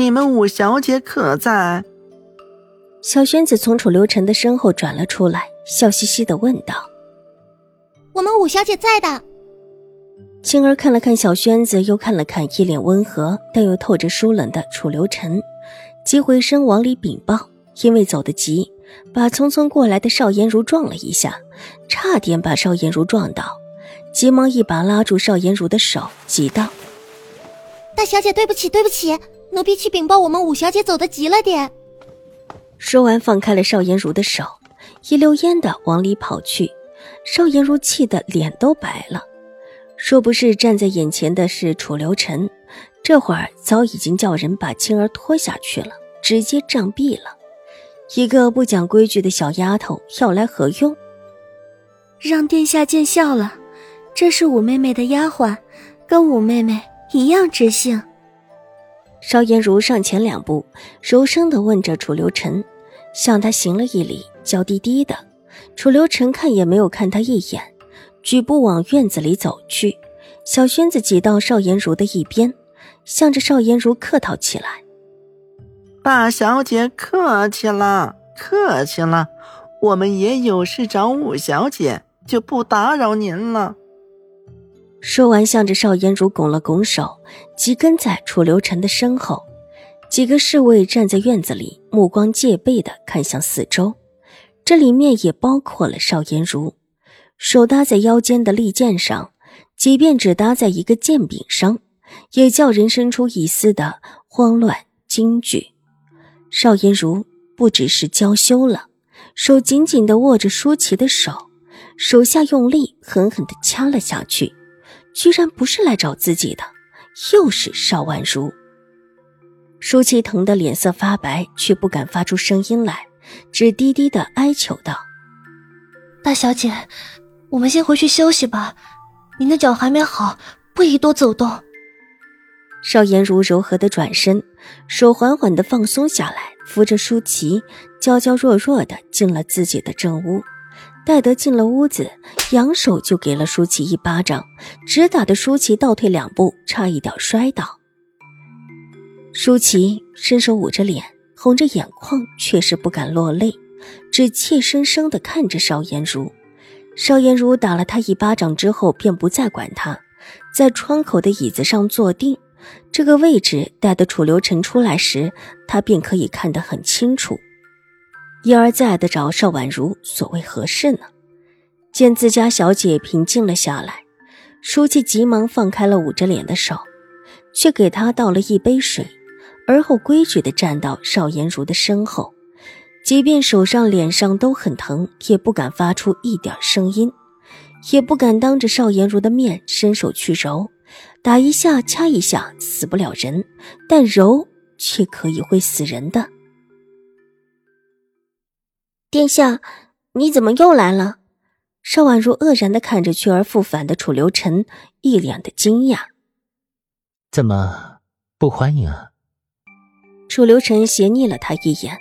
你们五小姐可在？小轩子从楚留臣的身后转了出来，笑嘻嘻的问道：“我们五小姐在的。”青儿看了看小轩子，又看了看一脸温和但又透着疏冷的楚留臣，急回身往里禀报。因为走得急，把匆匆过来的邵颜如撞了一下，差点把邵颜如撞倒，急忙一把拉住邵颜如的手，急道：“大小姐，对不起，对不起。”奴婢去禀报，我们五小姐走的急了点。说完，放开了邵颜如的手，一溜烟的往里跑去。邵颜如气得脸都白了，若不是站在眼前的是楚留臣，这会儿早已经叫人把青儿拖下去了，直接杖毙了。一个不讲规矩的小丫头要来何用？让殿下见笑了，这是五妹妹的丫鬟，跟五妹妹一样知性。邵颜如上前两步，柔声的问着楚留臣，向他行了一礼，娇滴滴的。楚留臣看也没有看他一眼，举步往院子里走去。小轩子挤到邵颜如的一边，向着邵颜如客套起来：“大小姐客气了，客气了，我们也有事找五小姐，就不打扰您了。”说完，向着邵颜如拱了拱手，即跟在楚留臣的身后。几个侍卫站在院子里，目光戒备的看向四周。这里面也包括了邵颜如。手搭在腰间的利剑上，即便只搭在一个剑柄上，也叫人生出一丝的慌乱惊惧。邵颜如不只是娇羞了，手紧紧的握着舒淇的手，手下用力狠狠的掐了下去。居然不是来找自己的，又是邵婉如。舒淇疼得脸色发白，却不敢发出声音来，只低低的哀求道：“大小姐，我们先回去休息吧。您的脚还没好，不宜多走动。”邵颜如柔和的转身，手缓缓的放松下来，扶着舒淇，娇娇弱弱的进了自己的正屋。戴德进了屋子，扬手就给了舒淇一巴掌，直打的舒淇倒退两步，差一点摔倒。舒淇伸手捂着脸，红着眼眶，却是不敢落泪，只怯生生地看着邵颜如。邵颜如打了他一巴掌之后，便不再管他，在窗口的椅子上坐定。这个位置，待得楚留臣出来时，他便可以看得很清楚。一而再的找邵婉如，所谓何事呢？见自家小姐平静了下来，书记急忙放开了捂着脸的手，却给她倒了一杯水，而后规矩的站到邵颜如的身后，即便手上、脸上都很疼，也不敢发出一点声音，也不敢当着邵颜如的面伸手去揉，打一下、掐一下，死不了人，但揉却可以会死人的。殿下，你怎么又来了？邵婉如愕然的看着去而复返的楚留臣，一脸的惊讶。怎么不欢迎啊？楚留臣斜睨了他一眼，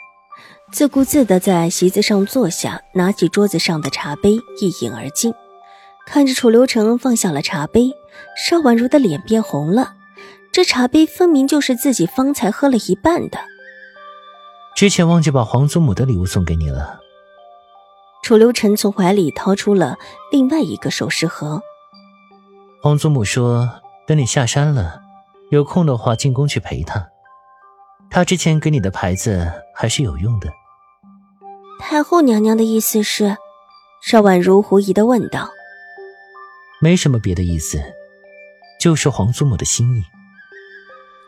自顾自的在席子上坐下，拿起桌子上的茶杯一饮而尽。看着楚留臣放下了茶杯，邵婉如的脸变红了。这茶杯分明就是自己方才喝了一半的。之前忘记把皇祖母的礼物送给你了。楚留臣从怀里掏出了另外一个首饰盒。皇祖母说：“等你下山了，有空的话进宫去陪她。她之前给你的牌子还是有用的。”太后娘娘的意思是？邵婉如狐疑的问道。没什么别的意思，就是皇祖母的心意。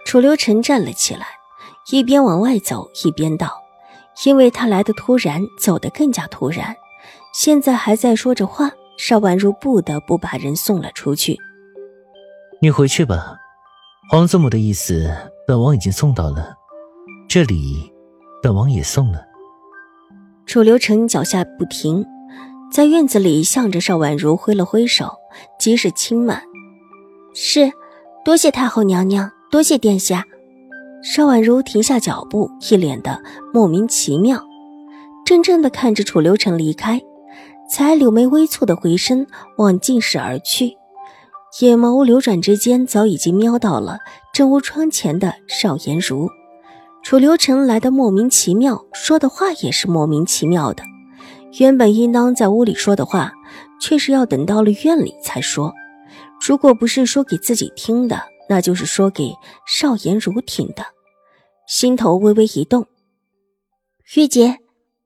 楚留臣站了起来。一边往外走，一边道：“因为他来的突然，走得更加突然。现在还在说着话，邵婉如不得不把人送了出去。你回去吧，皇祖母的意思，本王已经送到了。这里，本王也送了。楚留臣脚下不停，在院子里向着邵婉如挥了挥手，即是轻慢。是，多谢太后娘娘，多谢殿下。邵婉如停下脚步，一脸的莫名其妙，怔怔的看着楚留臣离开，才柳眉微蹙的回身往进室而去，眼眸流转之间，早已经瞄到了正屋窗前的邵颜如。楚留臣来的莫名其妙，说的话也是莫名其妙的。原本应当在屋里说的话，却是要等到了院里才说。如果不是说给自己听的，那就是说给邵颜如听的。心头微微一动，玉洁，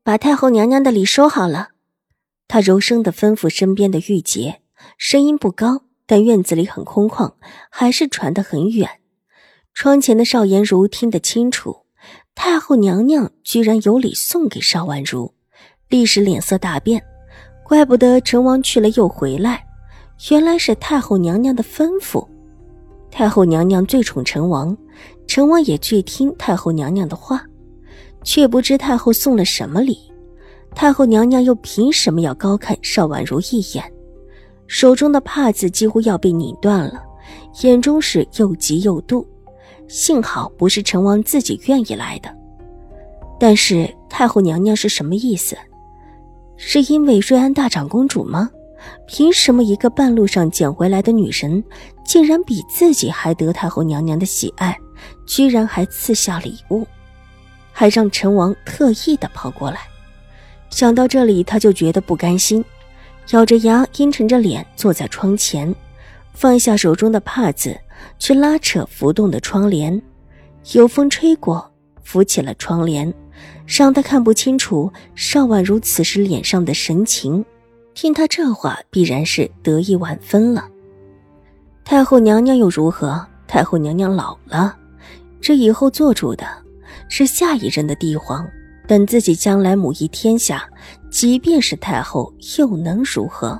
把太后娘娘的礼收好了。她柔声的吩咐身边的玉洁，声音不高，但院子里很空旷，还是传得很远。窗前的邵颜如听得清楚。太后娘娘居然有礼送给邵婉如，立时脸色大变。怪不得成王去了又回来，原来是太后娘娘的吩咐。太后娘娘最宠成王，成王也最听太后娘娘的话，却不知太后送了什么礼。太后娘娘又凭什么要高看邵婉如一眼？手中的帕子几乎要被拧断了，眼中是又急又妒。幸好不是成王自己愿意来的，但是太后娘娘是什么意思？是因为瑞安大长公主吗？凭什么一个半路上捡回来的女人，竟然比自己还得太后娘娘的喜爱？居然还赐下礼物，还让陈王特意的跑过来。想到这里，他就觉得不甘心，咬着牙，阴沉着脸坐在窗前，放下手中的帕子。去拉扯浮动的窗帘，有风吹过，扶起了窗帘，让他看不清楚邵婉如此时脸上的神情。听他这话，必然是得意万分了。太后娘娘又如何？太后娘娘老了，这以后做主的是下一任的帝皇。等自己将来母仪天下，即便是太后，又能如何？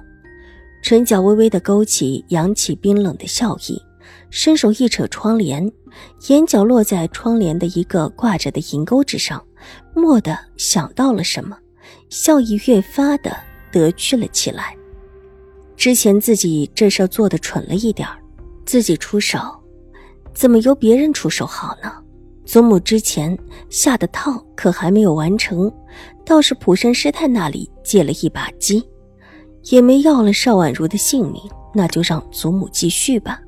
唇角微微的勾起，扬起冰冷的笑意。伸手一扯窗帘，眼角落在窗帘的一个挂着的银钩之上，蓦地想到了什么，笑意越发的得趣了起来。之前自己这事做的蠢了一点自己出手，怎么由别人出手好呢？祖母之前下的套可还没有完成，倒是普山师太那里借了一把鸡，也没要了邵婉如的性命，那就让祖母继续吧。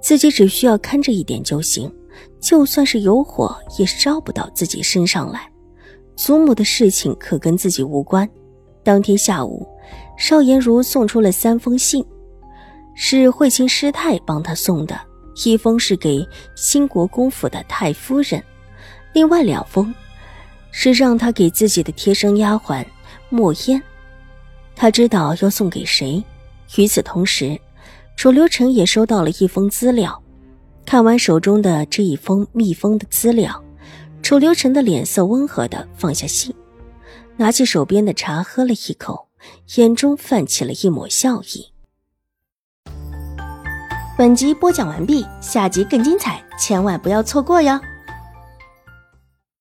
自己只需要看着一点就行，就算是有火也烧不到自己身上来。祖母的事情可跟自己无关。当天下午，邵颜如送出了三封信，是慧清师太帮他送的，一封是给兴国公府的太夫人，另外两封是让他给自己的贴身丫鬟墨烟。他知道要送给谁。与此同时。楚留臣也收到了一封资料，看完手中的这一封密封的资料，楚留臣的脸色温和的放下信，拿起手边的茶喝了一口，眼中泛起了一抹笑意。本集播讲完毕，下集更精彩，千万不要错过哟。